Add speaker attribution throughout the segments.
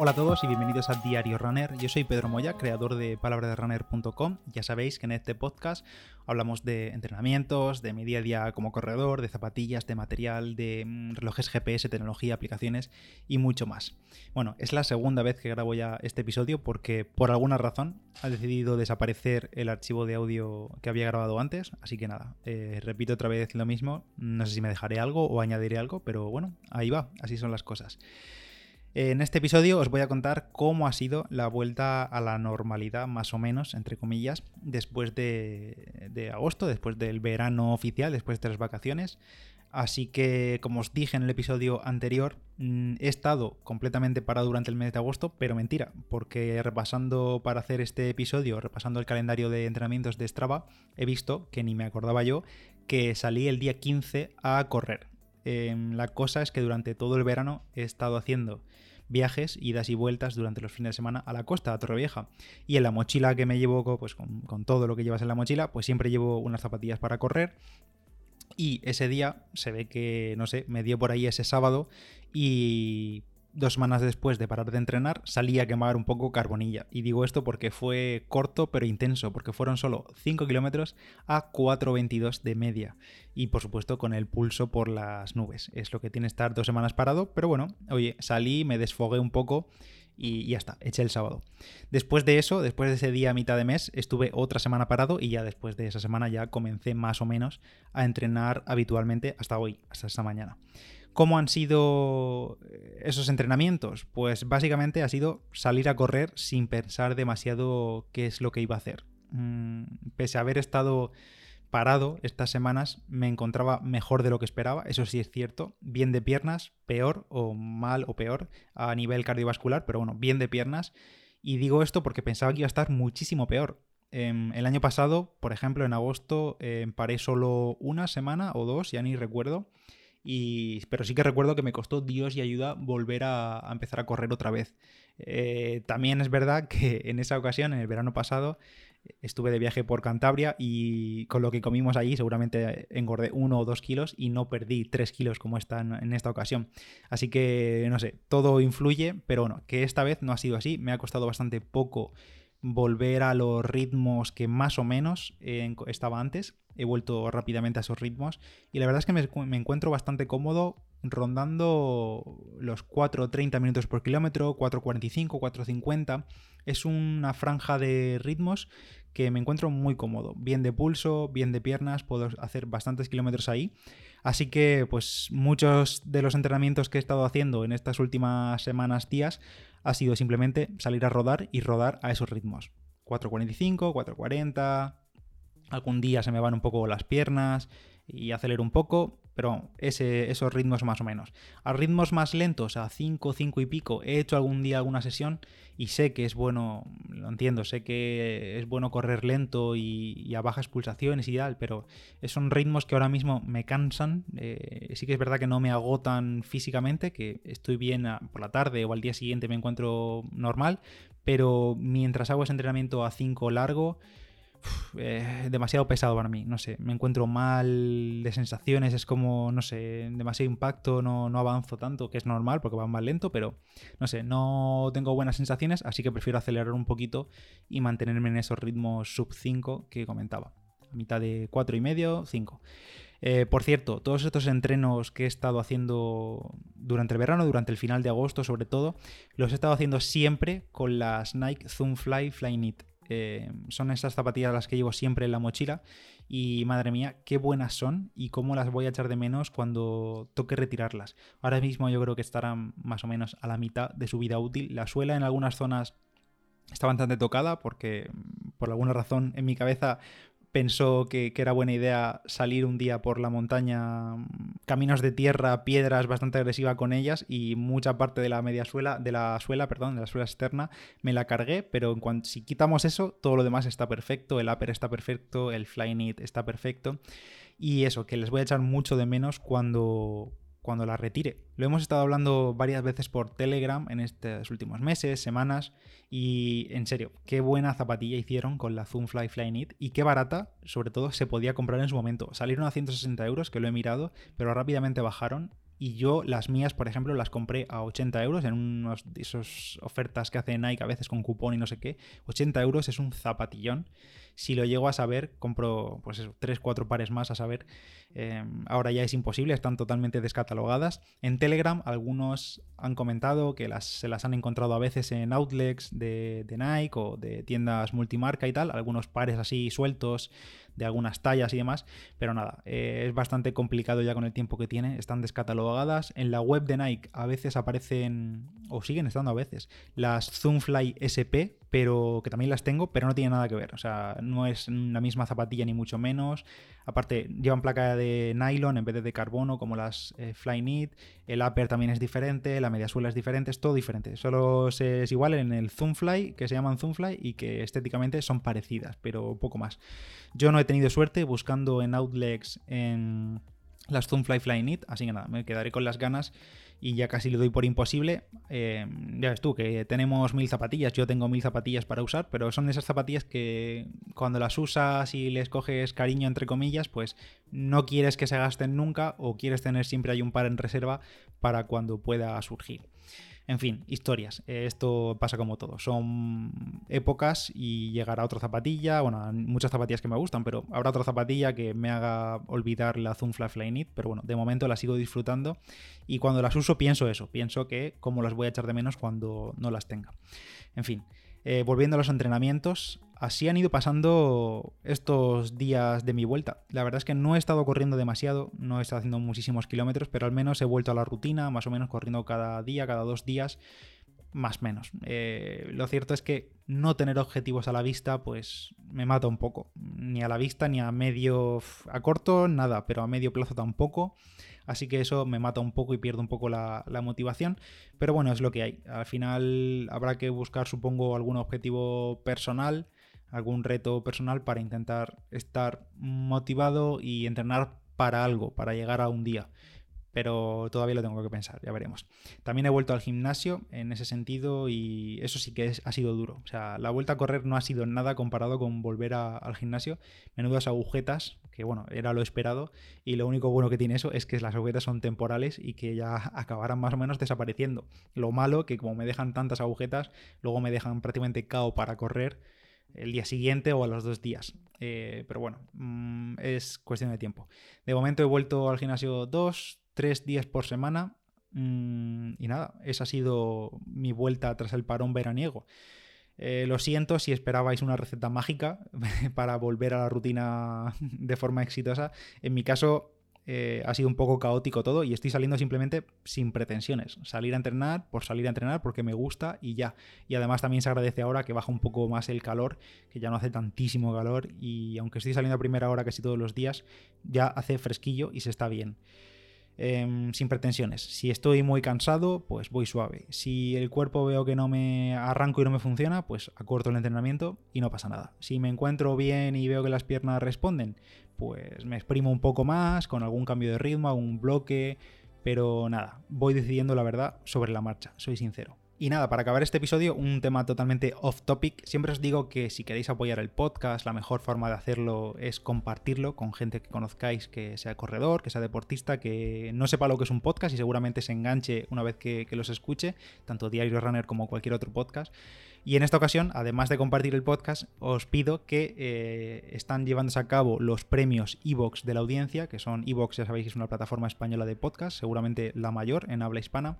Speaker 1: Hola a todos y bienvenidos a Diario Runner. Yo soy Pedro Moya, creador de palabraderunner.com. Ya sabéis que en este podcast hablamos de entrenamientos, de mi día a día como corredor, de zapatillas, de material, de mm, relojes GPS, tecnología, aplicaciones y mucho más. Bueno, es la segunda vez que grabo ya este episodio porque por alguna razón ha decidido desaparecer el archivo de audio que había grabado antes. Así que nada, eh, repito otra vez lo mismo. No sé si me dejaré algo o añadiré algo, pero bueno, ahí va, así son las cosas. En este episodio os voy a contar cómo ha sido la vuelta a la normalidad, más o menos, entre comillas, después de, agosto, después del verano oficial, después de las vacaciones. Así que, como os dije en el episodio anterior, mm, he estado completamente parado durante el mes de agosto, pero mentira, porque repasando para hacer este episodio, repasando el calendario de entrenamientos de Strava, he visto, que ni me acordaba yo, que salí el día 15 a correr. Em, la cosa es que durante todo el verano he estado haciendo viajes, idas y vueltas durante los fines de semana a la costa, a Torrevieja. Y en la mochila que me llevo, pues con, con todo lo que llevas en la mochila, pues siempre llevo unas zapatillas para correr. Y ese día se ve que, no sé, me dio por ahí ese sábado y dos semanas después de parar de entrenar, salí a quemar un poco carbonilla. Y digo esto porque fue corto pero intenso, porque fueron solo 5 kilómetros a 4.22 de media. Y por supuesto con el pulso por las nubes. Es lo que tiene estar dos semanas parado, pero bueno, oye, salí, me desfogué un poco y ya está, eché el sábado. Después de eso, después de ese día a mitad de mes, estuve otra semana parado y ya después de esa semana ya comencé más o menos a entrenar habitualmente hasta hoy, hasta esta mañana. ¿Cómo han sido eh, esos entrenamientos? Pues básicamente ha sido salir a correr sin pensar demasiado qué es lo que iba a hacer. Mm, pese a haber estado parado estas semanas, me encontraba mejor de lo que esperaba, eso sí es cierto, bien de piernas, peor o mal o peor a nivel cardiovascular, pero bueno, bien de piernas. Y digo esto porque pensaba que iba a estar muchísimo peor. Em, el año pasado, por ejemplo, en agosto, em, paré solo una semana o dos, ya ni recuerdo, pero sí que recuerdo que me costó Dios y ayuda volver a, empezar a correr otra vez. Eh, también es verdad que en esa ocasión, en el verano pasado, estuve de viaje por Cantabria y con lo que comimos allí seguramente engordé uno o dos kilos y no perdí tres kilos como está en, esta ocasión. Así que, no sé, todo influye, pero bueno, que esta vez no ha sido así. Me ha costado bastante poco volver a los ritmos que más o menos estaba antes. He vuelto rápidamente a esos ritmos y la verdad es que me, encuentro bastante cómodo rondando los 4.30 minutos por kilómetro, 4.45, 4.50. Es una franja de ritmos que me encuentro muy cómodo. Bien de pulso, bien de piernas, puedo hacer bastantes kilómetros ahí. Así que pues muchos de los entrenamientos que he estado haciendo en estas últimas semanas, días, ha sido simplemente salir a rodar y rodar a esos ritmos. 4.45, 4.40, algún día se me van un poco las piernas y acelero un poco, pero esos ritmos más o menos. A ritmos más lentos, a 5, 5 y pico, he hecho algún día alguna sesión y sé que es bueno, lo entiendo, sé que es bueno correr lento y, a bajas pulsaciones y tal, pero son ritmos que ahora mismo me cansan. Eh, sí que es verdad que no me agotan físicamente, que estoy bien por la tarde o al día siguiente me encuentro normal, pero mientras hago ese entrenamiento a 5 largo, eh, demasiado pesado para mí, no sé, me encuentro mal de sensaciones, es como, no sé, demasiado impacto, no, avanzo tanto, que es normal porque va más lento, pero no sé, no tengo buenas sensaciones, así que prefiero acelerar un poquito y mantenerme en esos ritmos sub 5 que comentaba, a mitad de 4 y medio, 5. Eh, por cierto, todos estos entrenos que he estado haciendo durante el verano, durante el final de agosto sobre todo, los he estado haciendo siempre con las Nike Zoom Fly Flyknit. Eh, son esas zapatillas las que llevo siempre en la mochila y madre mía, qué buenas son y cómo las voy a echar de menos cuando toque retirarlas. Ahora mismo yo creo que estarán más o menos a la mitad de su vida útil. La suela en algunas zonas está bastante tocada porque por alguna razón en mi cabeza pensó que, era buena idea salir un día por la montaña, caminos de tierra, piedras, bastante agresiva con ellas y mucha parte de la media suela, de la suela, perdón, de la suela externa, me la cargué, pero en cuanto si quitamos eso, todo lo demás está perfecto, el upper está perfecto, el fly knit está perfecto. Y eso, que les voy a echar mucho de menos cuando cuando la retire. Lo hemos estado hablando varias veces por Telegram en estos últimos meses, semanas, y en serio, qué buena zapatilla hicieron con la Zoomfly Flyknit y qué barata, sobre todo, se podía comprar en su momento. Salieron a 160 euros, que lo he mirado, pero rápidamente bajaron y yo las mías, por ejemplo, las compré a 80 euros en unos de esas ofertas que hace Nike a veces con cupón y no sé qué. 80 euros es un zapatillón. Si lo llego a saber, compro pues eso, 3, 4 pares más a saber. Em, ahora ya es imposible, están totalmente descatalogadas. En Telegram algunos han comentado que las, se las han encontrado a veces en outlets de Nike o de tiendas multimarca y tal. Algunos pares así sueltos de algunas tallas y demás, pero nada, eh, es bastante complicado ya con el tiempo que tiene, están descatalogadas. En la web de Nike a veces aparecen, o siguen estando a veces, las Zoomfly SP, pero que también las tengo, pero no tiene nada que ver, o sea, no es la misma zapatilla ni mucho menos. Aparte, llevan placa de nylon en vez de carbono, como las eh, Flyknit. El upper también es diferente, la mediasuela es diferente, es todo diferente. Solo es igual en el Zoomfly, que se llaman Zoomfly y que estéticamente son parecidas, pero poco más. Yo no he tenido suerte buscando en outlets en las Zoomfly Flyknit, así que nada, me quedaré con las ganas y ya casi le doy por imposible. Eh, ya ves tú que tenemos mil zapatillas, yo tengo mil zapatillas para usar, pero son esas zapatillas que cuando las usas y les coges cariño, entre comillas, pues no quieres que se gasten nunca o quieres tener siempre hay un par en reserva para cuando pueda surgir. En fin, historias. Eh, esto pasa como todo. Son épocas y llegará otra zapatilla. Bueno, muchas zapatillas que me gustan, pero habrá otra zapatilla que me haga olvidar la Zoom Fly Flyknit. Pero bueno, de momento la sigo disfrutando. Y cuando las uso, pienso eso. Pienso que cómo las voy a echar de menos cuando no las tenga. En fin. Eh, volviendo a los entrenamientos, así han ido pasando estos días de mi vuelta. La verdad es que no he estado corriendo demasiado, no he estado haciendo muchísimos kilómetros, pero al menos he vuelto a la rutina, más o menos corriendo cada día, cada dos días, más menos. Eh, lo cierto es que no tener objetivos a la vista, pues me mata un poco. Ni a la vista, ni a medio, a corto, nada, pero a medio plazo tampoco. Así que eso me mata un poco y pierdo un poco la, motivación. Pero bueno, es lo que hay. Al final habrá que buscar, supongo, algún objetivo personal, algún reto personal para intentar estar motivado y entrenar para algo, para llegar a un día pero todavía lo tengo que pensar, ya veremos. También he vuelto al gimnasio en ese sentido y eso sí que ha sido duro. O sea, la vuelta a correr no ha sido nada comparado con volver al gimnasio. Menudas agujetas, que bueno, era lo esperado y lo único bueno que tiene eso es que las agujetas son temporales y que ya acabarán más o menos desapareciendo. Lo malo que como me dejan tantas agujetas, luego me dejan prácticamente cao para correr el día siguiente o a los dos días. Eh, pero bueno, mm, es cuestión de tiempo. De momento he vuelto al gimnasio dos, tres días por semana. Mm, y nada, esa ha sido mi vuelta tras el parón veraniego. Eh, lo siento si esperabais una receta mágica para volver a la rutina de forma exitosa. En mi caso eh, ha sido un poco caótico todo y estoy saliendo simplemente sin pretensiones. Salir a entrenar por salir a entrenar porque me gusta y ya. Y además también se agradece ahora que baja un poco más el calor, que ya no hace tantísimo calor y aunque estoy saliendo a primera hora casi todos los días, ya hace fresquillo y se está bien. Em, sin pretensiones. Si estoy muy cansado, pues voy suave. Si el cuerpo veo que no me arranco y no me funciona, pues acorto el entrenamiento y no pasa nada. Si me encuentro bien y veo que las piernas responden, pues me exprimo un poco más con algún cambio de ritmo, algún bloque, pero nada, voy decidiendo la verdad sobre la marcha, soy sincero. Y nada, para acabar este episodio, un tema totalmente off topic. Siempre os digo que si queréis apoyar el podcast, la mejor forma de hacerlo es compartirlo con gente que conozcáis, que sea corredor, que sea deportista, que no sepa lo que es un podcast y seguramente se enganche una vez que, los escuche, tanto Diario Runner como cualquier otro podcast. Y en esta ocasión, además de compartir el podcast, os pido que eh, están llevándose a cabo los premios Evox de la audiencia, que son Evox, ya sabéis es una plataforma española de podcast, seguramente la mayor en habla hispana,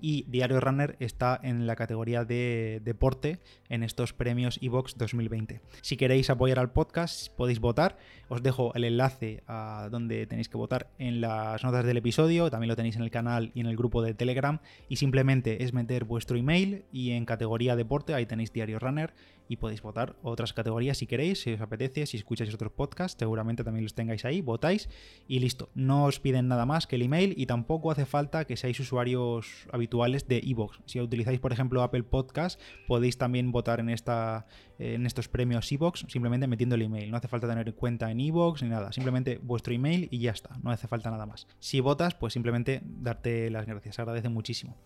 Speaker 1: y Diario Runner está en la categoría de deporte en estos premios Evox 2020. Si queréis apoyar al podcast, podéis votar. Os dejo el enlace a donde tenéis que votar en las notas del episodio, también lo tenéis en el canal y en el grupo de Telegram, y simplemente es meter vuestro email y en categoría deporte, ahí tenéis Diario Runner y podéis votar otras categorías si queréis, si os apetece, si escucháis otros podcasts, seguramente también los tengáis ahí, votáis y listo. No os piden nada más que el email y tampoco hace falta que seáis usuarios habituales de iVoox. Si utilizáis, por ejemplo, Apple Podcast, podéis también votar en, esta, en estos premios iVoox simplemente metiendo el email. No hace falta tener cuenta en iVoox ni nada, simplemente vuestro email y ya está, no hace falta nada más. Si votas, pues simplemente darte las gracias, agradece muchísimo.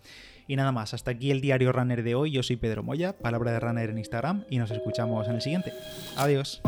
Speaker 1: Y nada más, hasta aquí el diario runner de hoy. Yo soy Pedro Moya, palabra de runner en Instagram, y nos escuchamos en el siguiente. Adiós.